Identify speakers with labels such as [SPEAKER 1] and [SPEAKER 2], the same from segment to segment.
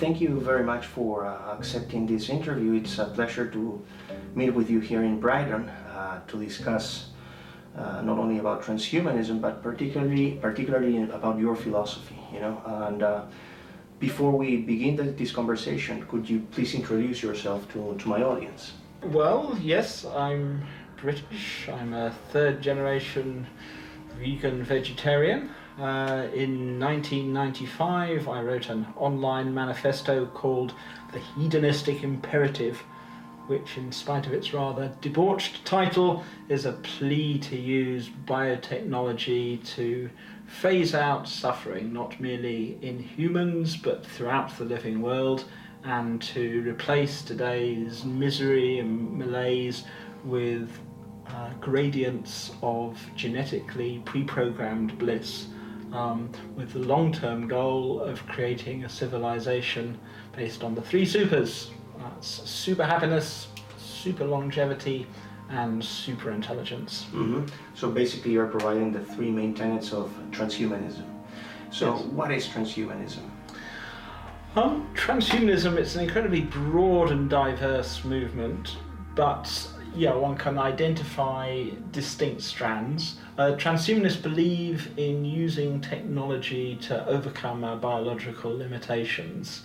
[SPEAKER 1] thank you very much for uh, accepting this interview. It's a pleasure to meet with you here in Brighton uh, to discuss uh, not only about transhumanism, but particularly particularly about your philosophy. You know, and uh, before we begin the, this conversation, could you please introduce yourself to, to my audience?
[SPEAKER 2] Well, yes, I'm British. I'm a third generation vegan vegetarian. Uh, in 1995, I wrote an online manifesto called The Hedonistic Imperative, which, in spite of its rather debauched title, is a plea to use biotechnology to phase out suffering, not merely in humans but throughout the living world, and to replace today's misery and malaise with uh, gradients of genetically pre programmed bliss um, with the long term goal of creating a civilization based on the three supers uh, super happiness, super longevity, and super intelligence.
[SPEAKER 1] Mm-hmm. So basically, you're providing the three main tenets of transhumanism. So,
[SPEAKER 2] Yes.
[SPEAKER 1] what is transhumanism?
[SPEAKER 2] Um, transhumanism it's an incredibly broad and diverse movement, but yeah, one can identify distinct strands. Uh, transhumanists believe in using technology to overcome our biological limitations.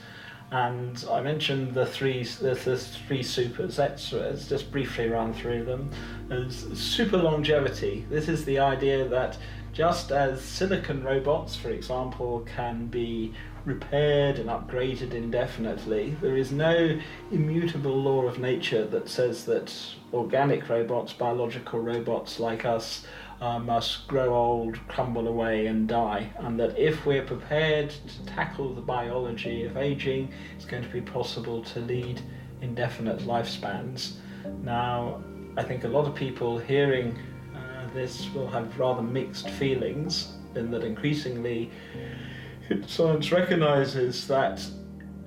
[SPEAKER 2] And I mentioned the three, the, the three supers. Let's, let's just briefly run through them. As super longevity. This is the idea that just as silicon robots, for example, can be repaired and upgraded indefinitely, there is no immutable law of nature that says that organic robots, biological robots like us, uh, must grow old, crumble away, and die. And that if we're prepared to tackle the biology of aging, it's going to be possible to lead indefinite lifespans. Now, I think a lot of people hearing uh, this will have rather mixed feelings in that increasingly science recognizes that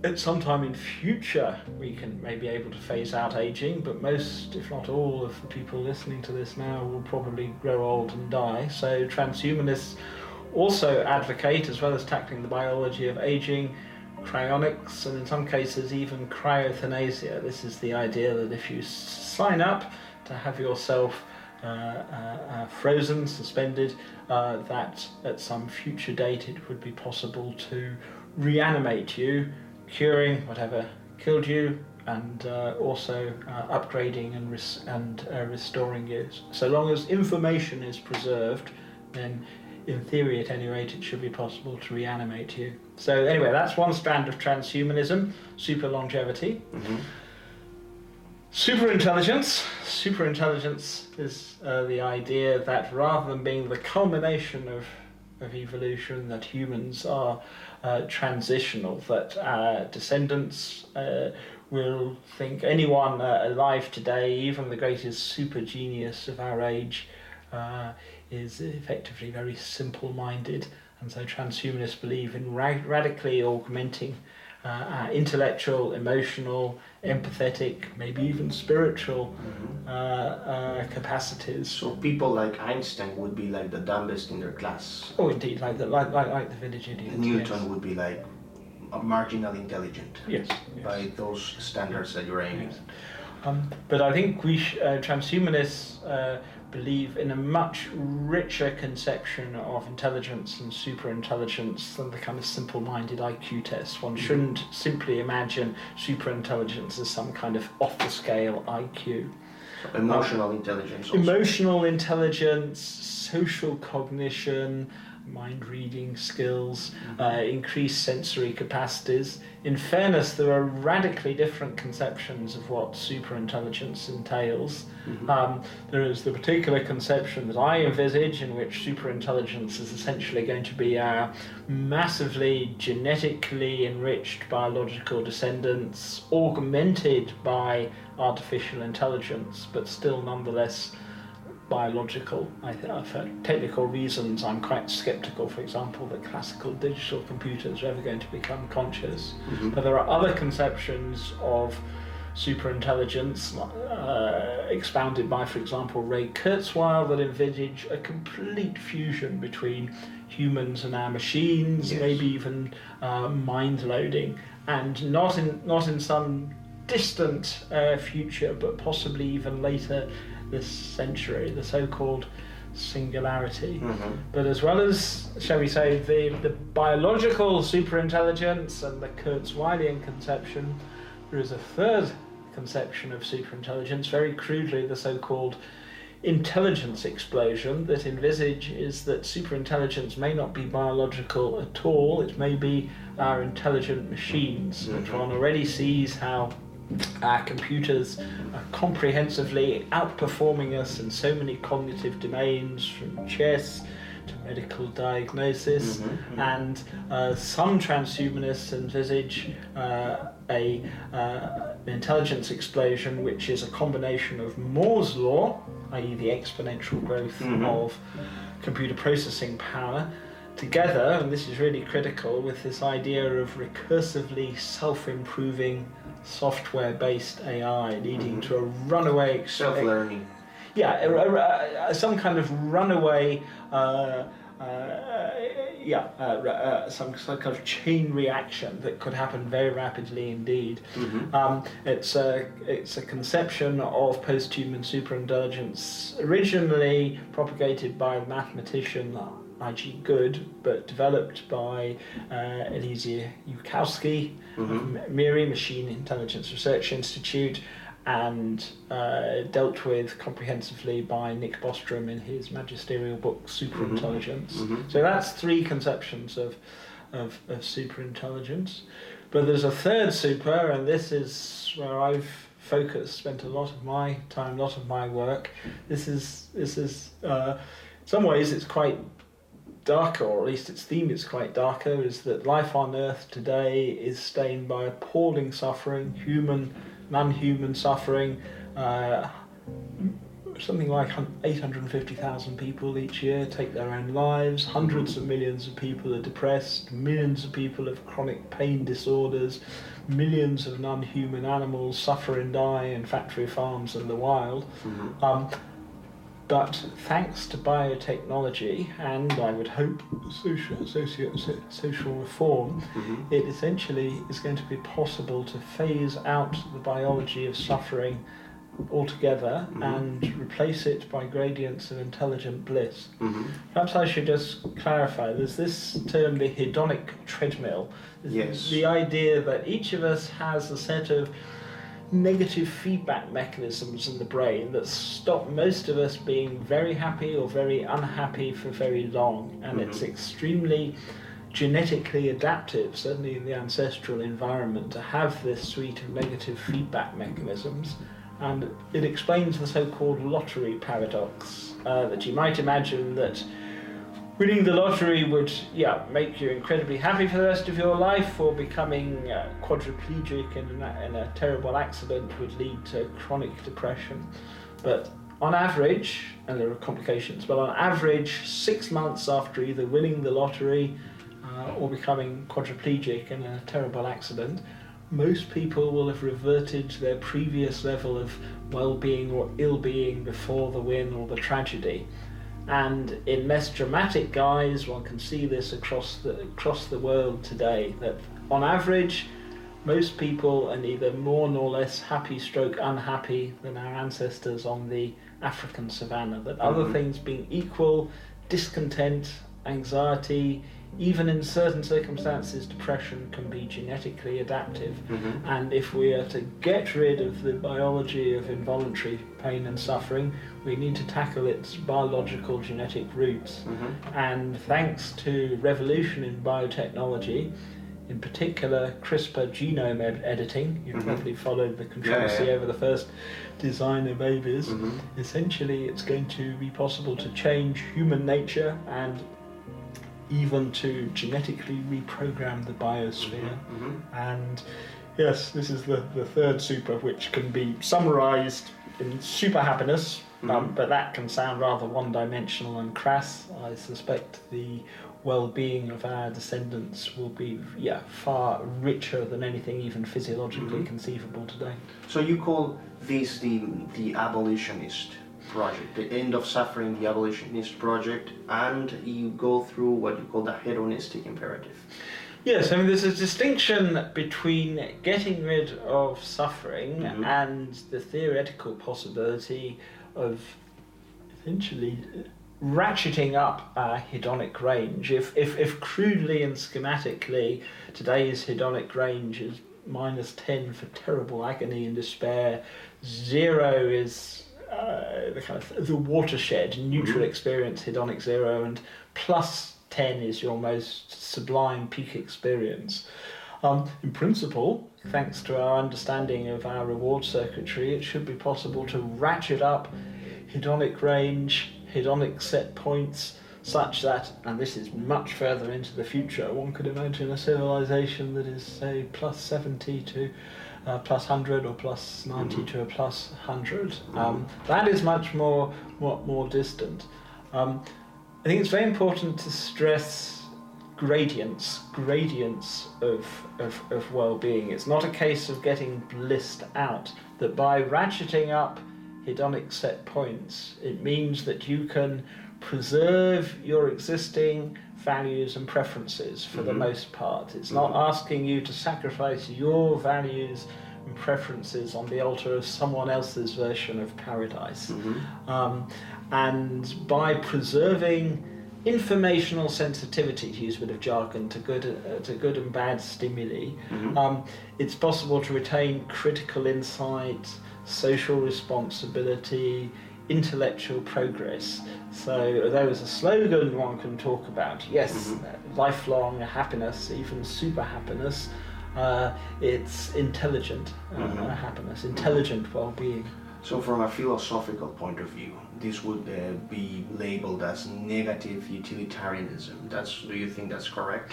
[SPEAKER 2] at some time in future we can may be able to phase out aging, but most, if not all, of the people listening to this now will probably grow old and die. So transhumanists also advocate, as well as tackling the biology of aging, cryonics and in some cases even cryothanasia. This is the idea that if you sign up to have yourself frozen, suspended, uh, that at some future date it would be possible to reanimate you, curing whatever killed you, and uh, also uh, upgrading and, res- and uh, restoring you. So long as information is preserved, then in theory, at any rate, it should be possible to reanimate you. So anyway, that's one strand of transhumanism, super longevity.
[SPEAKER 1] Mm-hmm.
[SPEAKER 2] Superintelligence. Superintelligence is uh, the idea that rather than being the culmination of, of evolution, that humans are uh, transitional, that our descendants uh, will think anyone uh, alive today, even the greatest super genius of our age, uh, is effectively very simple minded. And so transhumanists believe in ra- radically augmenting uh, our intellectual, emotional, empathetic, maybe even spiritual uh, uh, capacities.
[SPEAKER 1] So people like Einstein would be like the dumbest in their class.
[SPEAKER 2] Oh, indeed, like the like like, like the village idiot.
[SPEAKER 1] Newton would be like a marginal intelligent
[SPEAKER 2] Yes. yes,
[SPEAKER 1] by those standards that you're aiming.
[SPEAKER 2] yes. Um, but I think we sh- uh, transhumanists uh, believe in a much richer conception of intelligence and superintelligence than the kind of simple-minded IQ test. One mm-hmm. shouldn't simply imagine superintelligence as some kind of off-the-scale IQ.
[SPEAKER 1] So emotional intelligence. Also.
[SPEAKER 2] Emotional intelligence, social cognition, mind reading skills, uh, increased sensory capacities. In fairness, there are radically different conceptions of what superintelligence entails.
[SPEAKER 1] Mhm.
[SPEAKER 2] Um, there is the particular conception that I envisage, in which superintelligence is essentially going to be our massively genetically enriched biological descendants, augmented by artificial intelligence, but still nonetheless biological. I th- uh, for technical reasons, I'm quite skeptical, for example, that classical digital computers are ever going to become conscious.
[SPEAKER 1] Mhm.
[SPEAKER 2] But there are other conceptions of superintelligence uh, expounded by, for example, Ray Kurzweil that envisage a complete fusion between humans and our machines,
[SPEAKER 1] Yes.
[SPEAKER 2] maybe even uh, mind loading. and not in not in some distant uh, future, but possibly even later this century, the so-called singularity.
[SPEAKER 1] Mhm.
[SPEAKER 2] But as well as, shall we say, the, the biological superintelligence and the Kurzweilian conception, there is a third conception of superintelligence, very crudely the so-called intelligence explosion that envisages that superintelligence may not be biological at all, it may be our intelligent machines. That
[SPEAKER 1] Mhm.
[SPEAKER 2] one already sees how our computers are comprehensively outperforming us in so many cognitive domains, from chess to medical diagnosis,
[SPEAKER 1] Mhm, mhm.
[SPEAKER 2] and uh, some transhumanists envisage uh, a uh, an intelligence explosion, which is a combination of Moore's law, i.e., the exponential growth
[SPEAKER 1] Mhm.
[SPEAKER 2] of computer processing power, together, and this is really critical, with this idea of recursively self-improving software-based AI, leading
[SPEAKER 1] Mhm.
[SPEAKER 2] to a runaway ex-
[SPEAKER 1] Self-learning.
[SPEAKER 2] yeah, a, a, a, some kind of runaway, uh, uh, yeah, uh, uh, some, some kind of chain reaction that could happen very rapidly indeed.
[SPEAKER 1] Mhm.
[SPEAKER 2] Um, it's a it's a conception of post-human superintelligence originally propagated by the mathematician I.J. Good, but developed by uh, Eliezer Yudkowsky of
[SPEAKER 1] Mhm.
[SPEAKER 2] MIRI, Machine Intelligence Research Institute, and uh, dealt with comprehensively by Nick Bostrom in his magisterial book Superintelligence.
[SPEAKER 1] Mhm.
[SPEAKER 2] So that's three conceptions of, of, of superintelligence. But there's a third super, and this is where I've focused, spent a lot of my time, a lot of my work. This is this is uh, in some ways it's quite darker, or at least its theme is quite darker. Is that life on Earth today is stained by appalling suffering, human, non-human suffering. Uh, something like 850,000 people each year take their own lives. Hundreds of millions of people are depressed. Millions of people have chronic pain disorders. Millions of non-human animals suffer and die in factory farms and the wild.
[SPEAKER 1] Mhm.
[SPEAKER 2] Um, but thanks to biotechnology and I would hope social, socio, so- social reform,
[SPEAKER 1] Mhm.
[SPEAKER 2] it essentially is going to be possible to phase out the biology of suffering altogether
[SPEAKER 1] Mhm.
[SPEAKER 2] and replace it by gradients of intelligent bliss.
[SPEAKER 1] Mhm.
[SPEAKER 2] Perhaps I should just clarify there's this term, the hedonic treadmill.
[SPEAKER 1] Yes.
[SPEAKER 2] The idea that each of us has a set of negative feedback mechanisms in the brain that stop most of us being very happy or very unhappy for very long. And it's
[SPEAKER 1] Mhm.
[SPEAKER 2] extremely genetically adaptive, certainly in the ancestral environment, to have this suite of negative feedback mechanisms. And it explains the so called lottery paradox uh, that you might imagine that winning the lottery would, yeah, make you incredibly happy for the rest of your life, or becoming uh, quadriplegic in a, in a terrible accident would lead to chronic depression. But on average, and there are complications, but on average, six months after either winning the lottery uh, or becoming quadriplegic in a terrible accident, most people will have reverted to their previous level of well-being or ill-being before the win or the tragedy. And in less dramatic guise, one can see this across the across the world today. That on average, most people are neither more nor less happy, stroke unhappy than our ancestors on the African savannah. That other
[SPEAKER 1] Mhm.
[SPEAKER 2] things being equal, discontent, anxiety, even in certain circumstances, depression can be genetically adaptive.
[SPEAKER 1] Mhm.
[SPEAKER 2] And if we are to get rid of the biology of involuntary pain and suffering, we need to tackle its biological genetic roots.
[SPEAKER 1] Mhm.
[SPEAKER 2] And thanks to revolution in biotechnology, in particular CRISPR genome ed- editing, you've
[SPEAKER 1] Mhm.
[SPEAKER 2] probably followed the controversy
[SPEAKER 1] yeah.
[SPEAKER 2] over the first designer babies.
[SPEAKER 1] Mhm.
[SPEAKER 2] Essentially, it's going to be possible to change human nature and even to genetically reprogram the biosphere.
[SPEAKER 1] Mhm.
[SPEAKER 2] And yes, this is the, the third super, which can be summarized in super happiness, um,
[SPEAKER 1] Mhm.
[SPEAKER 2] but that can sound rather one dimensional and crass. I suspect the well being of our descendants will be yeah, far richer than anything even physiologically
[SPEAKER 1] Mhm.
[SPEAKER 2] conceivable today.
[SPEAKER 1] So you call this the the abolitionist project, the end of suffering, the abolitionist project, and you go through what you call the hedonistic imperative.
[SPEAKER 2] Yes, I mean, there's a distinction between getting rid of suffering
[SPEAKER 1] Mhm.
[SPEAKER 2] and the theoretical possibility of essentially ratcheting up our hedonic range. If, if, if crudely and schematically today's hedonic range is minus 10 for terrible agony and despair, zero is uh, the kind of the watershed, neutral
[SPEAKER 1] Mhm.
[SPEAKER 2] experience, hedonic zero, and plus 10 is your most sublime peak experience. Um, in principle, thanks to our understanding of our reward circuitry, it should be possible to ratchet up hedonic range, hedonic set points, such that, and this is much further into the future, one could imagine a civilization that is, say, plus 70 to uh, plus 100 or plus 90
[SPEAKER 1] Mhm.
[SPEAKER 2] to a plus 100. Um, that is much more, more, more distant. Um, I think it's very important to stress gradients, gradients of, of, of well-being. It's not a case of getting blissed out. That by ratcheting up hedonic set points, it means that you can preserve your existing values and preferences for the
[SPEAKER 1] Mhm.
[SPEAKER 2] most part. It's not
[SPEAKER 1] Mhm.
[SPEAKER 2] asking you to sacrifice your values and preferences on the altar of someone else's version of paradise.
[SPEAKER 1] Mhm.
[SPEAKER 2] Um, and by preserving informational sensitivity, to use a bit of jargon, to good, uh, to good and bad stimuli,
[SPEAKER 1] Mhm.
[SPEAKER 2] um, it's possible to retain critical insight, social responsibility, intellectual progress. So, although as a slogan one can talk about, yes,
[SPEAKER 1] Mhm.
[SPEAKER 2] uh, lifelong happiness, even super happiness, uh, it's intelligent uh,
[SPEAKER 1] Mhm.
[SPEAKER 2] happiness, intelligent well being.
[SPEAKER 1] So, from a philosophical point of view, this would uh, be labeled as negative utilitarianism. That's. Do you think that's correct?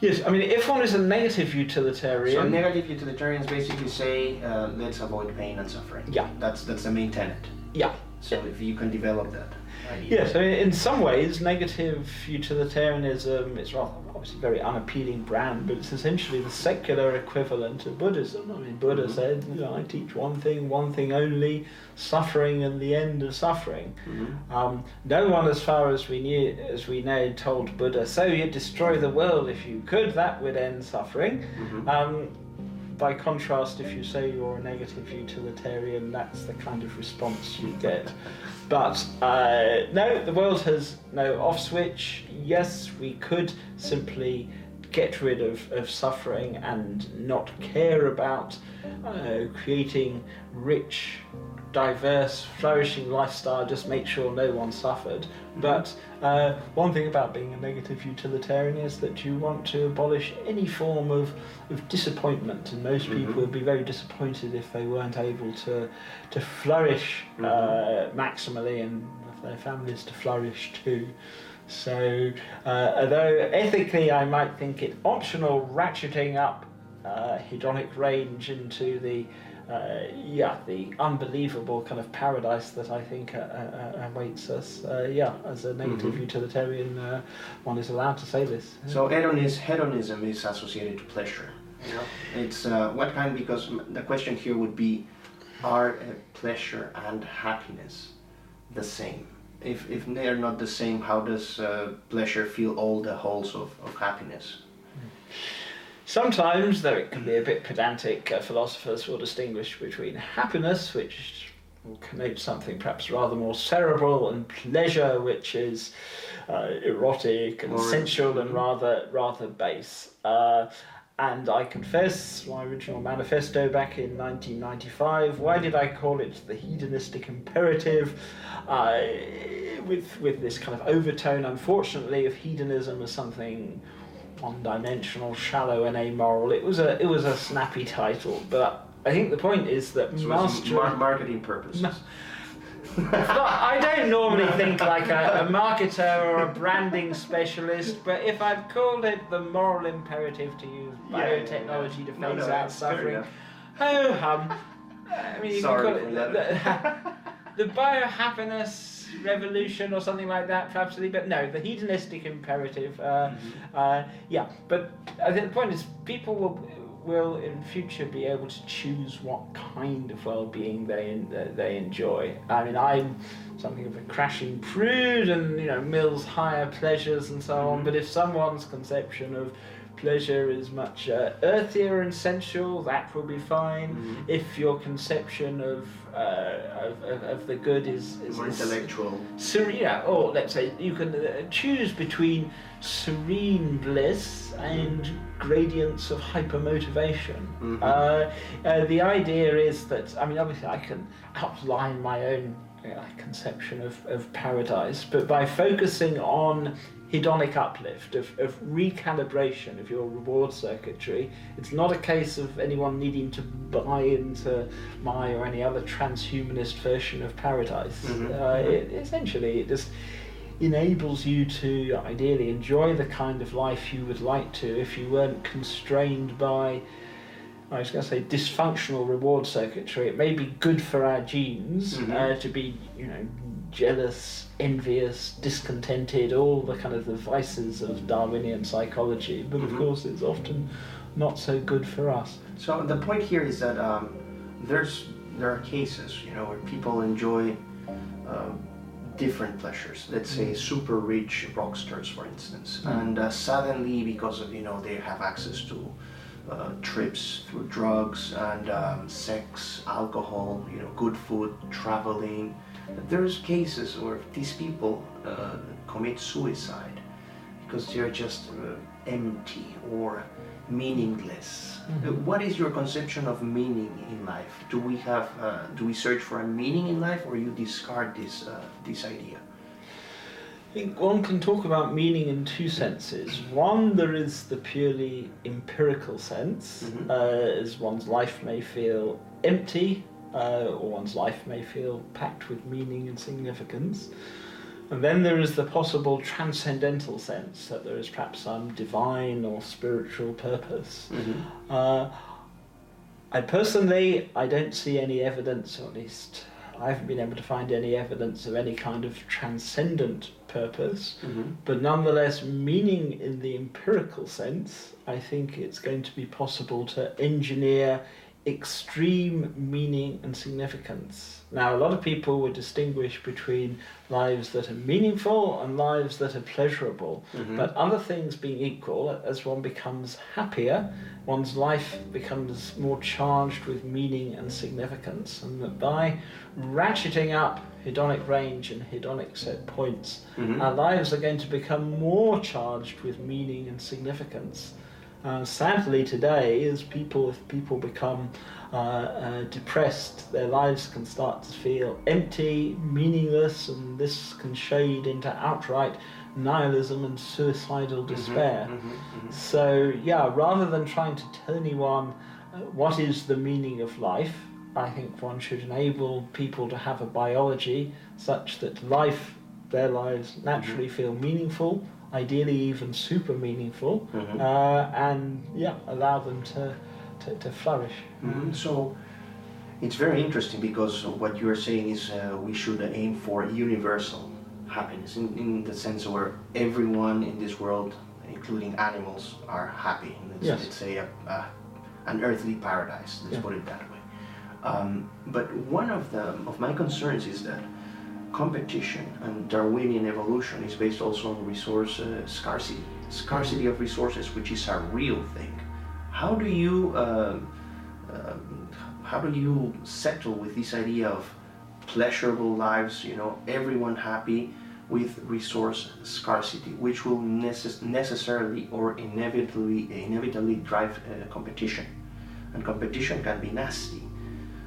[SPEAKER 2] Yes, I mean, if one is a negative utilitarian.
[SPEAKER 1] So, negative utilitarians basically say, uh, let's avoid pain and suffering.
[SPEAKER 2] Yeah.
[SPEAKER 1] That's that's the main tenet.
[SPEAKER 2] Yeah,
[SPEAKER 1] So, if you can develop that idea.
[SPEAKER 2] yes, I mean, in some ways, negative utilitarianism is rather obviously a very unappealing brand, but it's essentially the secular equivalent of Buddhism. I mean, Buddha
[SPEAKER 1] Mhm.
[SPEAKER 2] said, you know, I teach one thing, one thing only, suffering and the end of suffering.
[SPEAKER 1] Mhm.
[SPEAKER 2] Um, no one, as far as we knew, as we know, told Buddha, so you'd destroy the world if you could. That would end suffering.
[SPEAKER 1] Mhm.
[SPEAKER 2] Um, by contrast, if you say you're a negative utilitarian, that's the kind of response you get. But uh, no, the world has no off switch. Yes, we could simply get rid of, of suffering and not care about uh, creating rich, diverse, flourishing lifestyle, just make sure no one suffered. But uh, one thing about being a negative utilitarian is that you want to abolish any form of, of disappointment, and most people
[SPEAKER 1] Mhm.
[SPEAKER 2] would be very disappointed if they weren't able to, to flourish uh, maximally and their families to flourish too. So, uh, although ethically I might think it optional ratcheting up uh, hedonic range into the uh, yeah the unbelievable kind of paradise that I think uh, uh, awaits us. Uh, yeah, as a negative
[SPEAKER 1] Mhm.
[SPEAKER 2] utilitarian, uh, one is allowed to say this.
[SPEAKER 1] So hedonism, hedonism is associated to pleasure. Know? It's uh, what kind? Because the question here would be, are uh, pleasure and happiness the same? If if they're not the same, how does uh, pleasure fill all the holes of, of happiness?
[SPEAKER 2] Sometimes, though it can be a bit pedantic, uh, philosophers will distinguish between happiness, which will connote something perhaps rather more cerebral, and pleasure, which is uh, erotic and sensual and
[SPEAKER 1] Mhm.
[SPEAKER 2] rather rather base. Uh, and I confess, my original manifesto back in 1995. Why did I call it the hedonistic imperative? Uh, with with this kind of overtone, unfortunately, of hedonism as something one-dimensional, shallow, and amoral. It was a it was a snappy title, but I think the point is that
[SPEAKER 1] So mar- marketing purposes.
[SPEAKER 2] Ma- I don't normally think like a, a marketer or a branding specialist, but if I've called it the moral imperative to use
[SPEAKER 1] Yeah, yeah, yeah.
[SPEAKER 2] biotechnology to
[SPEAKER 1] No,
[SPEAKER 2] phase
[SPEAKER 1] no,
[SPEAKER 2] out suffering, oh hum. I mean, you
[SPEAKER 1] Sorry
[SPEAKER 2] can call it
[SPEAKER 1] that.
[SPEAKER 2] the, the biohappiness revolution or something like that, perhaps. But no, the hedonistic imperative. Uh,
[SPEAKER 1] Mm-hmm.
[SPEAKER 2] uh, yeah, but I think the point is people will will in future be able to choose what kind of well-being they they enjoy. I mean, I'm something of a crashing prude, and you know, Mill's higher pleasures and so on.
[SPEAKER 1] Mhm.
[SPEAKER 2] But if someone's conception of pleasure is much uh, earthier and sensual, that will be fine.
[SPEAKER 1] Mhm.
[SPEAKER 2] If your conception of, uh, of, of, of the good is, is
[SPEAKER 1] More intellectual.
[SPEAKER 2] serene, yeah, or let's say you can uh, choose between serene bliss and gradients of hypermotivation.
[SPEAKER 1] Mhm.
[SPEAKER 2] Uh, uh, the idea is that, I mean, obviously, I can outline my own uh, conception of, of paradise, but by focusing on hedonic uplift, of, of recalibration of your reward circuitry, it's not a case of anyone needing to buy into my or any other transhumanist version of paradise.
[SPEAKER 1] Mhm.
[SPEAKER 2] Uh, it, essentially, it just enables you to ideally enjoy the kind of life you would like to if you weren't constrained by I was going to say dysfunctional reward circuitry. It may be good for our genes
[SPEAKER 1] Mhm.
[SPEAKER 2] uh, to be, you know, jealous, envious, discontented, all the kind of the vices of Darwinian psychology. But
[SPEAKER 1] Mhm.
[SPEAKER 2] of course, it's often not so good for us.
[SPEAKER 1] So the point here is that um, there's there are cases, you know, where people enjoy uh, different pleasures. Let's say super rich rock stars, for instance,
[SPEAKER 2] Mm.
[SPEAKER 1] and uh, suddenly because of you know they have access to uh, trips through drugs and um, sex, alcohol, you know, good food, traveling. There's cases where these people uh, commit suicide because they're just uh, empty or meaningless.
[SPEAKER 2] Mhm.
[SPEAKER 1] Uh, What is your conception of meaning in life? Do we have, uh, do we search for a meaning in life, or you discard this uh, this idea?
[SPEAKER 2] I think one can talk about meaning in two senses. One, there is the purely empirical sense,
[SPEAKER 1] Mhm.
[SPEAKER 2] uh, as one's life may feel empty, uh, or one's life may feel packed with meaning and significance. And then there is the possible transcendental sense that there is perhaps some divine or spiritual purpose. Uh, I personally, I don't see any evidence, or at least I haven't been able to find any evidence of any kind of transcendent purpose. Mm-hmm. But nonetheless, meaning in the empirical sense, I think it's going to be possible to engineer extreme meaning and significance. Now, a lot of people would distinguish between lives that are meaningful and lives that are pleasurable.
[SPEAKER 1] Mhm.
[SPEAKER 2] But other things being equal, as one becomes happier, one's life becomes more charged with meaning and significance. And that by ratcheting up hedonic range and hedonic set points,
[SPEAKER 1] Mhm.
[SPEAKER 2] our lives are going to become more charged with meaning and significance. Uh, sadly, today, as people, if people become uh, uh, depressed, their lives can start to feel empty, meaningless, and this can shade into outright nihilism and suicidal
[SPEAKER 1] Mhm,
[SPEAKER 2] despair.
[SPEAKER 1] mhm, mhm.
[SPEAKER 2] So, yeah, rather than trying to tell anyone uh, what is the meaning of life, I think one should enable people to have a biology such that life, their lives, naturally feel meaningful, ideally even super meaningful,
[SPEAKER 1] Mhm.
[SPEAKER 2] uh, and yeah, allow them to, to, to flourish.
[SPEAKER 1] Mhm. So it's very interesting because what you are saying is uh, we should aim for universal happiness in, in the sense where everyone in this world, including animals, are happy. Let's,
[SPEAKER 2] Yes.
[SPEAKER 1] let's a, a, an earthly paradise. Let's
[SPEAKER 2] Yeah.
[SPEAKER 1] put it that way. Um, but one of the of my concerns is that competition and Darwinian evolution is based also on resource uh, scarcity, scarcity of resources, which is a real thing. How do you um, um, how do you settle with this idea of pleasurable lives? You know, everyone happy with resource scarcity, which will necess- necessarily or inevitably inevitably drive uh, competition, and competition can be nasty.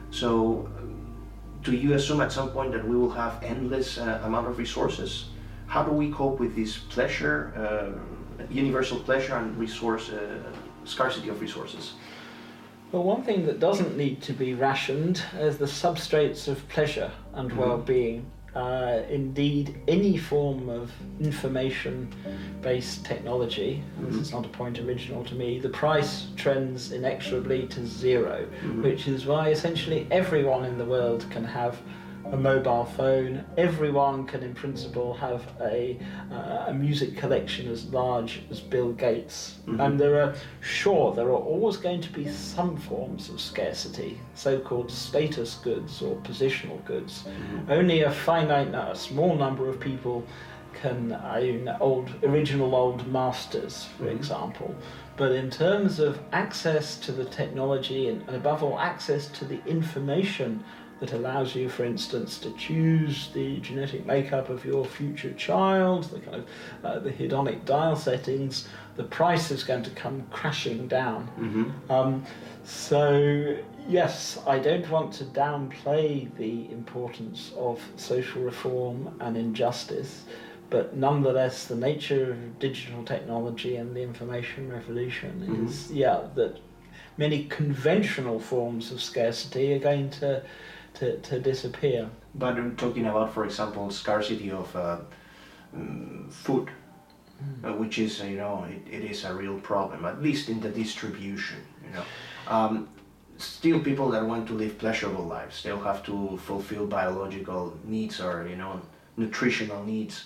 [SPEAKER 1] So, do you assume at some point that we will have endless uh, amount of resources? How do we cope with this pleasure, uh, universal pleasure, and resource uh, scarcity of resources?
[SPEAKER 2] Well, one thing that doesn't need to be rationed is the substrates of pleasure and
[SPEAKER 1] Mhm.
[SPEAKER 2] well-being. Uh, indeed, any form of information-based technology, this
[SPEAKER 1] Mhm.
[SPEAKER 2] is not a point original to me, the price trends inexorably to 0
[SPEAKER 1] Mhm.
[SPEAKER 2] which is why essentially everyone in the world can have a mobile phone. Everyone can, in principle, have a, uh, a music collection as large as Bill Gates.
[SPEAKER 1] Mhm.
[SPEAKER 2] And there are, sure, there are always going to be some forms of scarcity, so called status goods or positional goods.
[SPEAKER 1] Mhm.
[SPEAKER 2] Only a finite, a small number of people can own old, original old masters, for
[SPEAKER 1] Mhm.
[SPEAKER 2] example. But in terms of access to the technology and, and above all, access to the information that allows you, for instance, to choose the genetic makeup of your future child, the kind of uh, the hedonic dial settings, the price is going to come crashing down.
[SPEAKER 1] Mm-hmm.
[SPEAKER 2] Um, so yes, I don't want to downplay the importance of social reform and injustice, but nonetheless, the nature of digital technology and the information revolution
[SPEAKER 1] Mhm.
[SPEAKER 2] is yeah that many conventional forms of scarcity are going to to, to disappear.
[SPEAKER 1] But I'm talking about, for example, scarcity of uh, mm, food, uh, which is, uh, you know, it, it is a real problem, at least in the distribution, you know. Um, still, people that want to live pleasurable lives, they'll have to fulfill biological needs or, you know, nutritional needs.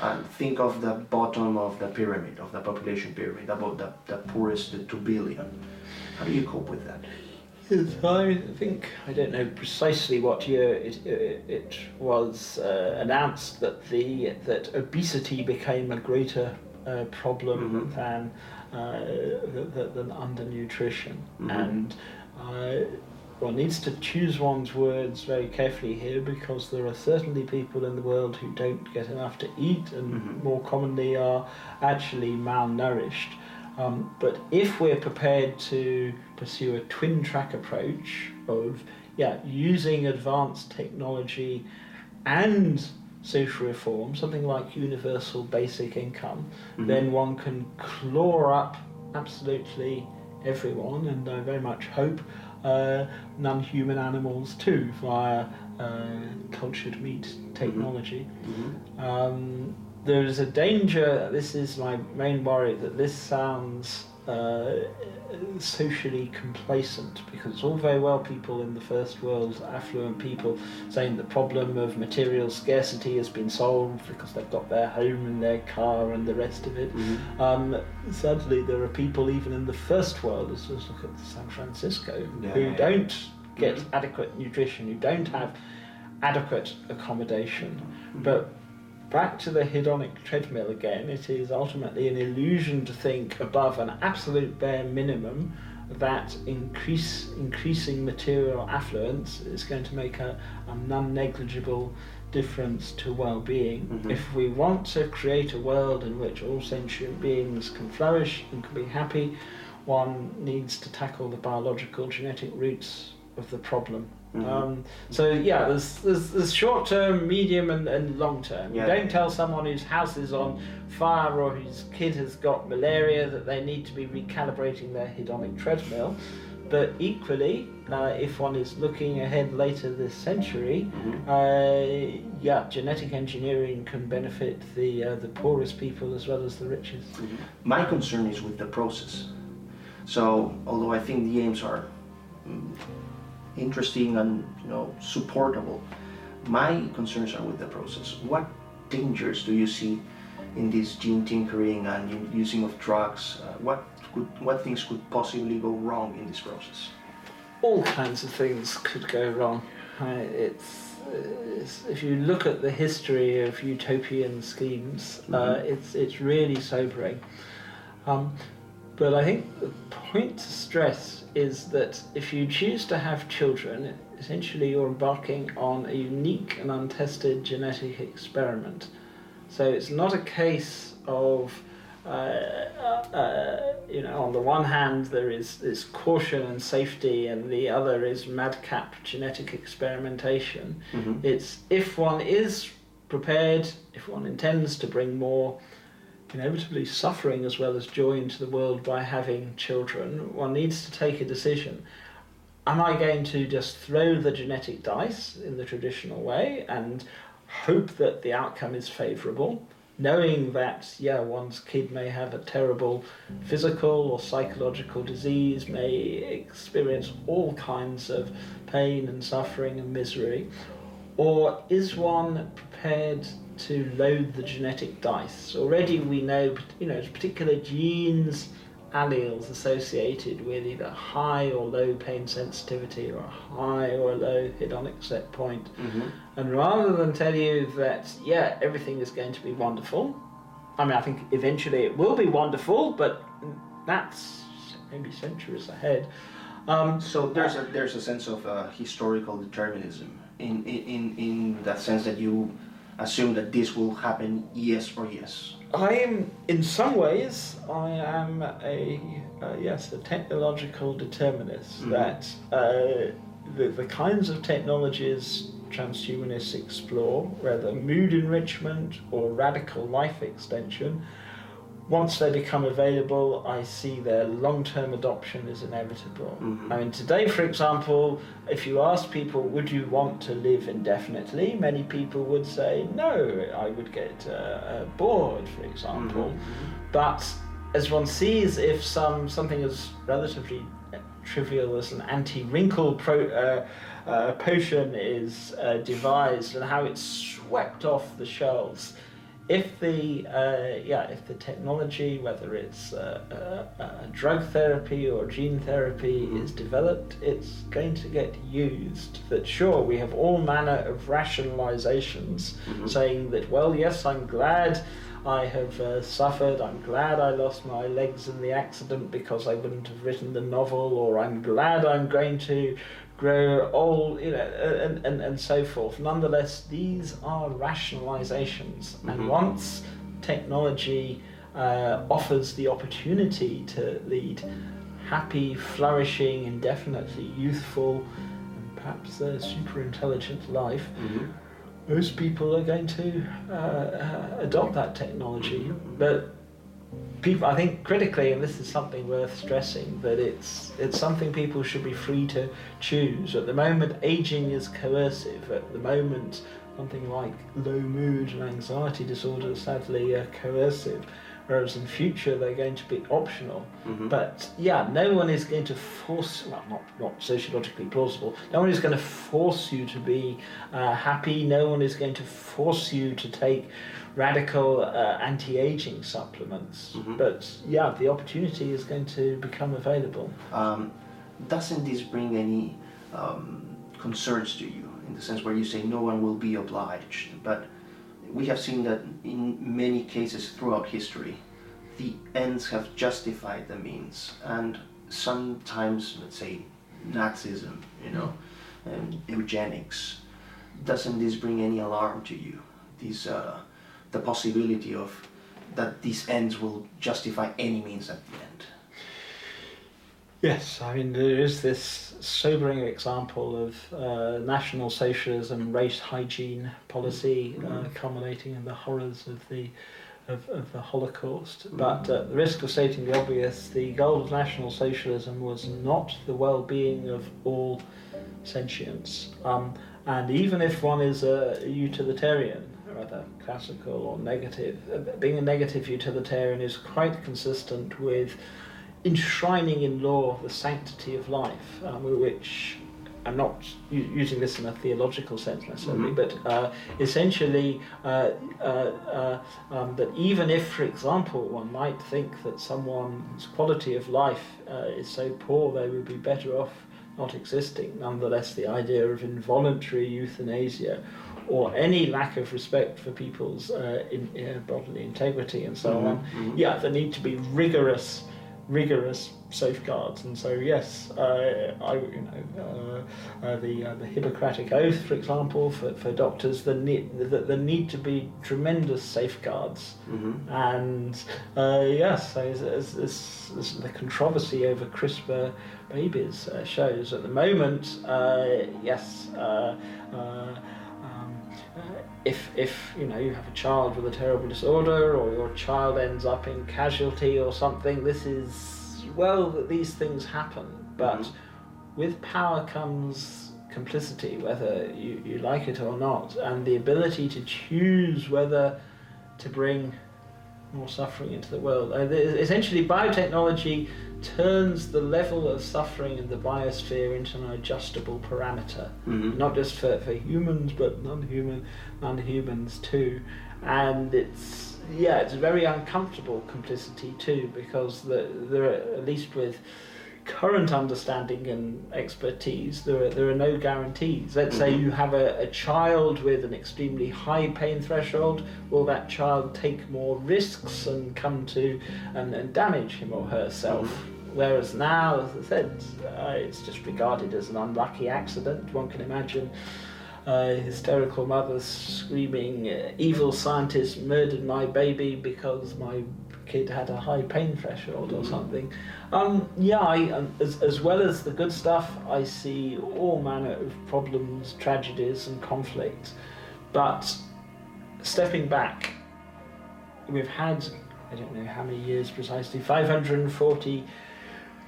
[SPEAKER 1] And think of the bottom of the pyramid, of the population pyramid, about the, the poorest, the 2 billion. How do you cope with that?
[SPEAKER 2] I think I don't know precisely what year it, it was uh, announced that the that obesity became a greater uh, problem
[SPEAKER 1] Mhm.
[SPEAKER 2] than uh, th- th- than undernutrition,
[SPEAKER 1] Mhm.
[SPEAKER 2] and uh, one needs to choose one's words very carefully here because there are certainly people in the world who don't get enough to eat and
[SPEAKER 1] Mhm.
[SPEAKER 2] more commonly are actually malnourished. Um, but if we're prepared to pursue a twin track approach of yeah using advanced technology and social reform, something like universal basic income,
[SPEAKER 1] Mhm.
[SPEAKER 2] then one can claw up absolutely everyone, and I very much hope uh, non-human animals too via uh, cultured meat technology.
[SPEAKER 1] Mhm.
[SPEAKER 2] Um, there is a danger, this is my main worry, that this sounds uh, socially complacent because it's all very well people in the first world, affluent people, saying the problem of material scarcity has been solved because they've got their home and their car and the rest of it.
[SPEAKER 1] Mhm.
[SPEAKER 2] Um, sadly, there are people even in the first world, let's just look at San Francisco,
[SPEAKER 1] Yeah,
[SPEAKER 2] who don't get
[SPEAKER 1] Mhm.
[SPEAKER 2] adequate nutrition, who don't have adequate accommodation.
[SPEAKER 1] Mhm.
[SPEAKER 2] But back to the hedonic treadmill again, it is ultimately an illusion to think above an absolute bare minimum that increase increasing material affluence is going to make a, a non-negligible difference to well-being.
[SPEAKER 1] Mhm.
[SPEAKER 2] If we want to create a world in which all sentient beings can flourish and can be happy, one needs to tackle the biological genetic roots of the problem.
[SPEAKER 1] Mhm.
[SPEAKER 2] Um, so yeah, there's, there's, there's short term, medium, and, and long term.
[SPEAKER 1] Yeah.
[SPEAKER 2] You don't tell someone whose house is on fire or whose kid has got malaria that they need to be recalibrating their hedonic treadmill. But equally, uh, if one is looking ahead later this century,
[SPEAKER 1] Mhm.
[SPEAKER 2] uh, yeah, genetic engineering can benefit the uh, the poorest people as well as the richest.
[SPEAKER 1] My concern is with the process. So, although I think the aims are mm, interesting and you know supportable, my concerns are with the process. What dangers do you see in this gene tinkering and using of drugs? Uh, what could, what things could possibly go wrong in this process?
[SPEAKER 2] all kinds of things could go wrong. Uh, It's, it's if you look at the history of utopian schemes, uh,
[SPEAKER 1] Mhm.
[SPEAKER 2] it's it's really sobering. Um, but I think the point to stress is that if you choose to have children, essentially you're embarking on a unique and untested genetic experiment. So it's not a case of uh, uh, you know, on the one hand, there is this caution and safety, and the other is madcap genetic experimentation.
[SPEAKER 1] Mhm.
[SPEAKER 2] It's if one is prepared, if one intends to bring more inevitably suffering as well as joy into the world by having children, one needs to take a decision. Am I going to just throw the genetic dice in the traditional way and hope that the outcome is favourable, knowing that, yeah, one's kid may have a terrible physical or psychological disease, may experience all kinds of pain and suffering and misery? Or is one prepared to load the genetic dice? Already we know, you know, particular genes, alleles associated with either high or low pain sensitivity or a high or a low hedonic set point.
[SPEAKER 1] Mhm.
[SPEAKER 2] And rather than tell you that, yeah, everything is going to be wonderful, I mean, I think eventually it will be wonderful, but that's maybe centuries ahead. Um,
[SPEAKER 1] so there's a there's a sense of uh, historical determinism in, in in that sense that you assume that this will happen yes or yes.
[SPEAKER 2] I am, in some ways, I am a uh, yes a technological determinist. Mm-hmm. That uh, the the kinds of technologies transhumanists explore, whether mood enrichment or radical life extension, once they become available, I see their long term adoption is inevitable. Mm-hmm. I mean, today, for example, if you ask people, would you want to live indefinitely? Many people would say, no, I would get uh, uh, bored, for example. Mm-hmm. But as one sees, if some something as relatively trivial as an anti wrinkle pro, uh, uh, potion is uh, devised and how it's swept off the shelves if the uh, yeah if the technology whether it's uh, uh, uh drug therapy or gene therapy mm-hmm. is developed it's going to get used that sure we have all manner of rationalizations mm-hmm. saying that well yes i'm glad I have uh, suffered. I'm glad I lost my legs in the accident because I wouldn't have written the novel, or I'm glad I'm going to grow old, you know, and, and, and so forth. Nonetheless, these are rationalizations, mm-hmm. and once technology uh, offers the opportunity to lead happy, flourishing, indefinitely youthful, and perhaps a super intelligent life. Mm-hmm. Most people are going to uh, uh, adopt that technology, mm-hmm. but people, I think critically, and this is something worth stressing, that it's it's something people should be free to choose. At the moment, aging is coercive. At the moment, something like low mood and anxiety disorders sadly are coercive whereas in future they're going to be optional. Mm-hmm. But yeah, no one is going to force, well, not, not sociologically plausible, no one is going to force you to be uh, happy, no one is going to force you to take radical uh, anti aging supplements. Mm-hmm. But yeah, the opportunity is going to become available.
[SPEAKER 1] Um, doesn't this bring any um, concerns to you in the sense where you say no one will be obliged? But we have seen that in many cases throughout history, the ends have justified the means, and sometimes, let's say, Nazism, you know, and eugenics. Doesn't this bring any alarm to you? These, uh, the possibility of that these ends will justify any means at the end.
[SPEAKER 2] Yes, I mean there is this sobering example of uh, National Socialism race hygiene policy uh, mm-hmm. culminating in the horrors of the of, of the Holocaust. Mm-hmm. But at the risk of stating the obvious, the goal of National Socialism was not the well-being of all sentients. Um, and even if one is a utilitarian, rather classical or negative, uh, being a negative utilitarian is quite consistent with enshrining in law the sanctity of life, um, which I'm not using this in a theological sense necessarily, mm-hmm. but uh, essentially uh, uh, uh, um, that even if, for example, one might think that someone's quality of life uh, is so poor they would be better off not existing, nonetheless, the idea of involuntary euthanasia or any lack of respect for people's uh, in, bodily integrity and so mm-hmm. on, mm-hmm. yeah, there need to be rigorous rigorous safeguards. And so, yes, uh, I, you know, uh, uh, the uh, the Hippocratic Oath, for example, for, for doctors, the need the, the need to be tremendous safeguards. Mm-hmm. And uh, yes, as, the controversy over CRISPR babies uh, shows at the moment, yes. If, if you know you have a child with a terrible disorder or your child ends up in casualty or something, this is well that these things happen, but mm-hmm. with power comes complicity, whether you, you like it or not, and the ability to choose whether to bring more suffering into the world. Uh, essentially, biotechnology turns the level of suffering in the biosphere into an adjustable parameter, mm-hmm. not just for, for humans, but non-human, non-humans too. And it's yeah, it's a very uncomfortable complicity too, because the, there are, at least with current understanding and expertise, there are, there are no guarantees. Let's say
[SPEAKER 1] Mhm.
[SPEAKER 2] you have a, a child with an extremely high pain threshold, will that child take more risks and come to and, and damage him or herself? Whereas now, as I said, uh, it's just regarded as an unlucky accident. One can imagine uh, hysterical mothers screaming, evil scientist murdered my baby because my kid had a high pain threshold or something. Um, yeah, I, um, as, as well as the good stuff, I see all manner of problems, tragedies, and conflict. But stepping back, we've had, I don't know how many years precisely, 540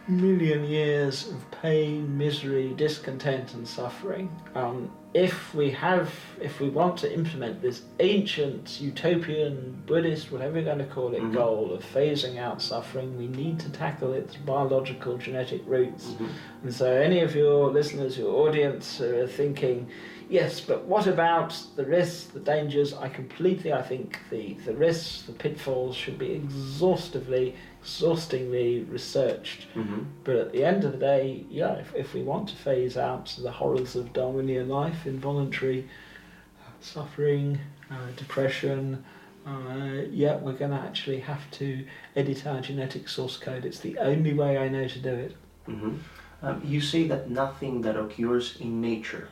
[SPEAKER 2] million years of pain, misery, discontent, and suffering. Um, if we have, if we want to implement this ancient utopian Buddhist, whatever you're going to call it,
[SPEAKER 1] Mhm.
[SPEAKER 2] goal of phasing out suffering, we need to tackle its biological genetic roots.
[SPEAKER 1] Mhm.
[SPEAKER 2] And so, any of your listeners, your audience, who are thinking, yes, but what about the risks, the dangers? I completely, I think the, the risks, the pitfalls should be exhaustively, exhaustingly researched.
[SPEAKER 1] Mhm.
[SPEAKER 2] But at the end of the day, yeah, if, if we want to phase out the horrors of Darwinian life, involuntary suffering, uh, depression, uh, yeah, we're going to actually have to edit our genetic source code. It's the only way I know to do it.
[SPEAKER 1] Mhm. Um, you say that nothing that occurs in nature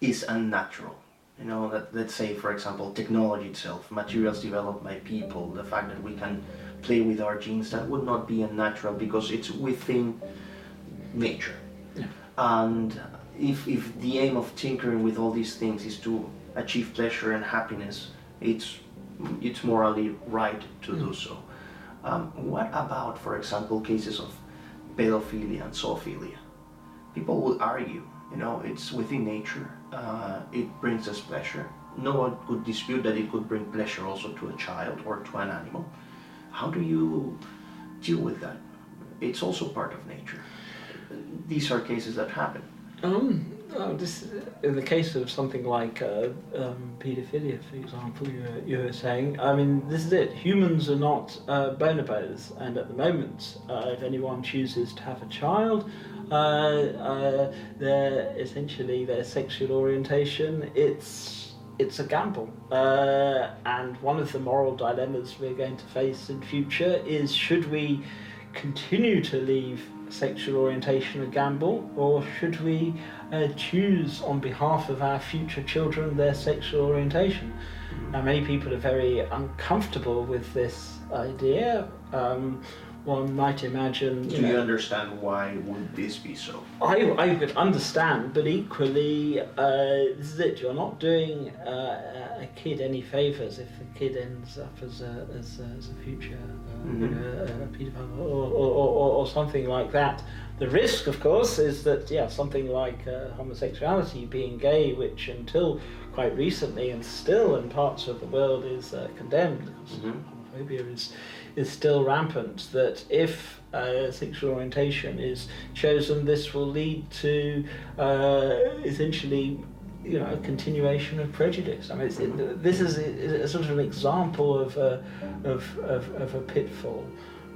[SPEAKER 1] is unnatural. You know, that let's say, for example, technology itself, materials developed by people, the fact that we can play with our genes, that would not be unnatural because it's within nature.
[SPEAKER 2] Yeah.
[SPEAKER 1] And if, if the aim of tinkering with all these things is to achieve pleasure and happiness, it's, it's morally right to do so. Um, what about, for example, cases of pedophilia and zoophilia? People would argue, you know, it's within nature. Uh, it brings us pleasure. No one could dispute that it could bring pleasure also to a child or to an animal. How do you deal with that? It's also part of nature. These are cases that happen.
[SPEAKER 2] Um, oh, this, in the case of something like uh, um, paedophilia, for example, you you were saying, I mean, this is it. Humans are not uh, bonobos, and at the moment, uh, if anyone chooses to have a child, their essentially their sexual orientation, it's it's a gamble. Uh, and one of the moral dilemmas we're going to face in future is should we continue to leave sexual orientation a gamble, or should we uh, choose on behalf of our future children their sexual orientation? Now, many people are very uncomfortable with this idea. Um, one might imagine.
[SPEAKER 1] Do you understand why would this be so?
[SPEAKER 2] I, I could understand, but equally, uh, this is it. You're not doing uh, a kid any favors if the kid ends up as a, as a, as a future uh, you
[SPEAKER 1] Mhm.
[SPEAKER 2] know, a, paedophile or, or, or, or something like that. The risk, of course, is that yeah, something like uh, homosexuality, being gay, which until quite recently and still in parts of the world is uh, condemned. because
[SPEAKER 1] Mhm.
[SPEAKER 2] Homophobia is is still rampant. That if uh, sexual orientation is chosen, this will lead to uh, essentially, you know, a continuation of prejudice. I mean, it's, it, this is a, a sort of an example of a, of, of, of a pitfall.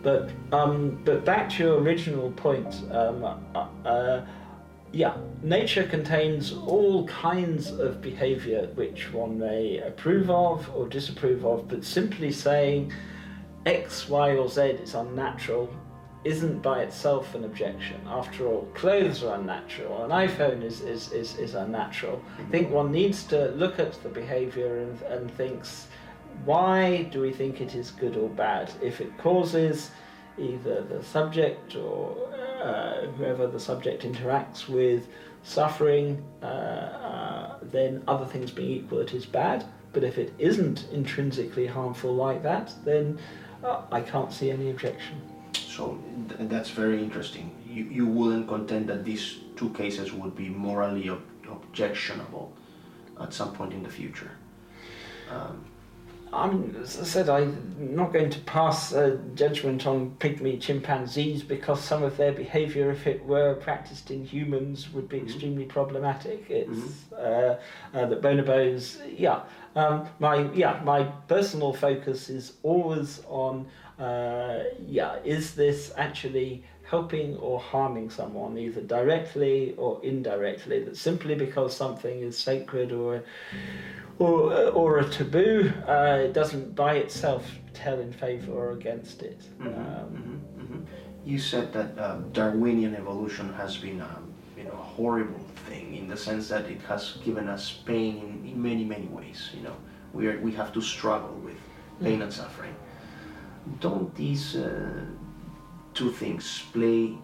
[SPEAKER 2] But um, but back to your original point. Um, uh, uh, yeah, nature contains all kinds of behaviour which one may approve of or disapprove of, but simply saying X, Y, or Z is unnatural isn't by itself an objection. After all, clothes are unnatural, an iPhone is, is, is, is unnatural. I think one needs to look at the behaviour and, and thinks, why do we think it is good or bad? If it causes either the subject or uh, whoever the subject interacts with suffering, uh, uh, then other things being equal, it is bad. But if it isn't intrinsically harmful like that, then I can't see any objection.
[SPEAKER 1] So th- that's very interesting. You, you wouldn't contend that these two cases would be morally ob- objectionable at some point in the future. Um,
[SPEAKER 2] I'm, as I said, I'm not going to pass a judgment on pygmy chimpanzees because some of their behaviour, if it were practiced in humans, would be
[SPEAKER 1] Mhm.
[SPEAKER 2] extremely problematic. It's uh, uh, that bonobos, yeah. Um, my yeah, my personal focus is always on, uh, yeah, is this actually helping or harming someone, either directly or indirectly, that simply because something is sacred or or, or a taboo, uh, it doesn't by itself tell in favor or against it.
[SPEAKER 1] Mhm,
[SPEAKER 2] Um,
[SPEAKER 1] mhm, mhm. You said that um, Darwinian evolution has been um, you know, a horrible thing in the sense that it has given us pain in, in many, many ways. You know, we, are, we have to struggle with pain and suffering. Don't these uh, two things play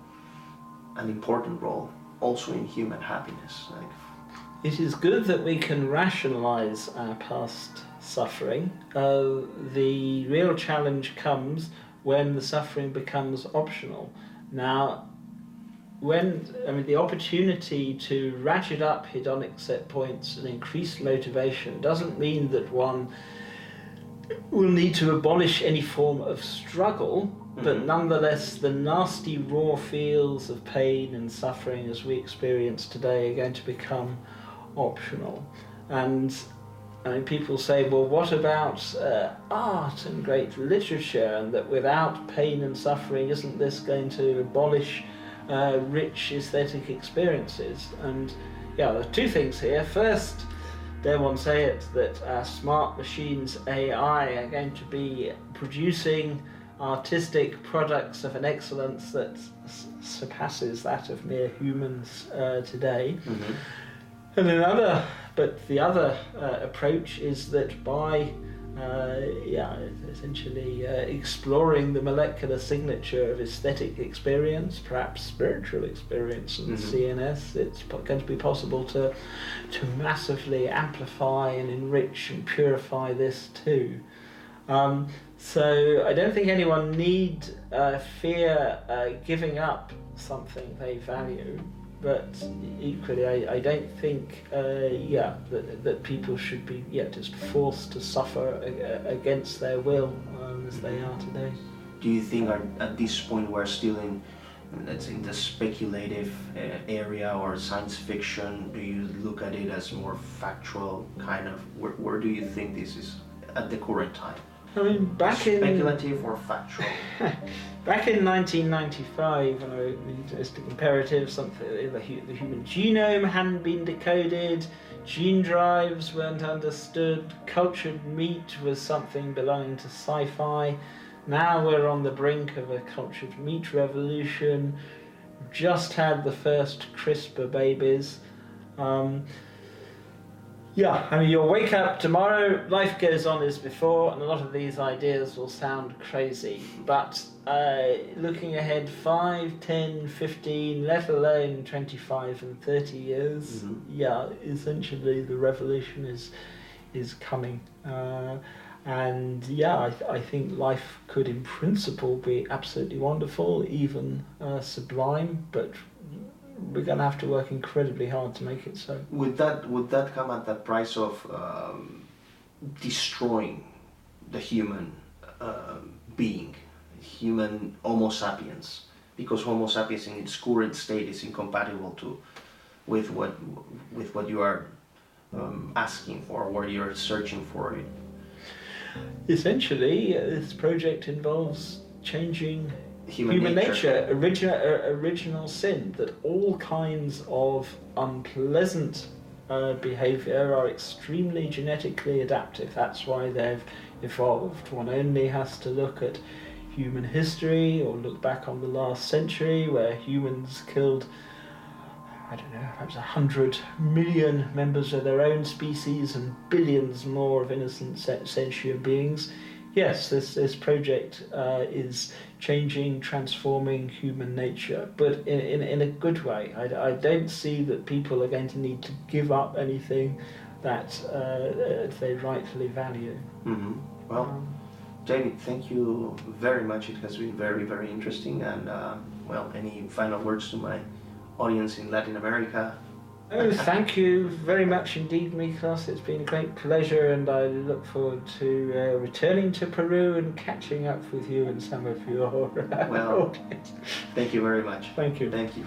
[SPEAKER 1] an important role also in human happiness? Like,
[SPEAKER 2] It is good that we can rationalize our past suffering. Uh, the real challenge comes when the suffering becomes optional. Now, when I mean the opportunity to ratchet up hedonic set points and increase motivation doesn't mean that one will need to abolish any form of struggle, but
[SPEAKER 1] Mhm.
[SPEAKER 2] nonetheless, the nasty raw feels of pain and suffering as we experience today are going to become optional. And I mean, people say, well, what about uh, art and great literature? And that without pain and suffering, isn't this going to abolish uh, rich aesthetic experiences? And yeah, there are two things here. First, dare one say it, that smart machines AI are going to be producing artistic products of an excellence that s- surpasses that of mere humans uh, today.
[SPEAKER 1] mhm.
[SPEAKER 2] And another, but the other uh, approach is that by uh, yeah, essentially uh, exploring the molecular signature of aesthetic experience, perhaps spiritual experience and
[SPEAKER 1] Mhm.
[SPEAKER 2] CNS, it's po- going to be possible to to massively amplify and enrich and purify this too. Um, so I don't think anyone need uh, fear uh, giving up something they value, but equally I, I don't think uh, yeah that, that people should be yeah just forced to suffer a- against their will um, as they are today.
[SPEAKER 1] Do you think at this point we're still in, let's the speculative uh, area or science fiction? Do you look at it as more factual, kind of? Where, where do you think this is at the current time?
[SPEAKER 2] I mean back in
[SPEAKER 1] or factual?
[SPEAKER 2] Back in 1995, when I wrote the Imperative, something the, the human genome hadn't been decoded, gene drives weren't understood, cultured meat was something belonging to sci-fi. Now we're on the brink of a cultured meat revolution. Just had the first CRISPR babies. Um, yeah, I mean, you'll wake up tomorrow, life goes on as before, and a lot of these ideas will sound crazy. But uh, looking ahead 5, 10, 15, let alone 25 and 30 years,
[SPEAKER 1] Mhm.
[SPEAKER 2] yeah, essentially the revolution is, is coming. Uh, and yeah, I, th- I think life could, in principle, be absolutely wonderful, even uh, sublime, but we're going to have to work incredibly hard to make it so.
[SPEAKER 1] Would that would that come at the price of um, destroying the human um being, human Homo sapiens? Because Homo sapiens in its current state is incompatible to with what with what you are um, asking for, what you're searching for.
[SPEAKER 2] Essentially, uh, this project involves changing
[SPEAKER 1] Human,
[SPEAKER 2] human,
[SPEAKER 1] nature.
[SPEAKER 2] nature, original, uh, original sin, that all kinds of unpleasant uh, behavior are extremely genetically adaptive. That's why they've evolved. One only has to look at human history or look back on the last century where humans killed. I don't know, perhaps a hundred million members of their own species and billions more of innocent sentient beings. Yes, this, this project uh, is changing, transforming human nature, but in, in, in a good way. I, I don't see that people are going to need to give up anything that uh, they rightfully value.
[SPEAKER 1] hmm Well,
[SPEAKER 2] Um,
[SPEAKER 1] David, thank you very much. It has been very, very interesting. And uh, well, any final words to my audience in Latin America?
[SPEAKER 2] Oh, thank you very much indeed, Miklos. It's been a great pleasure, and I look forward to uh, returning to Peru and catching up with you and some of your
[SPEAKER 1] Well,
[SPEAKER 2] audience.
[SPEAKER 1] Thank you very much.
[SPEAKER 2] Thank you.
[SPEAKER 1] Thank you.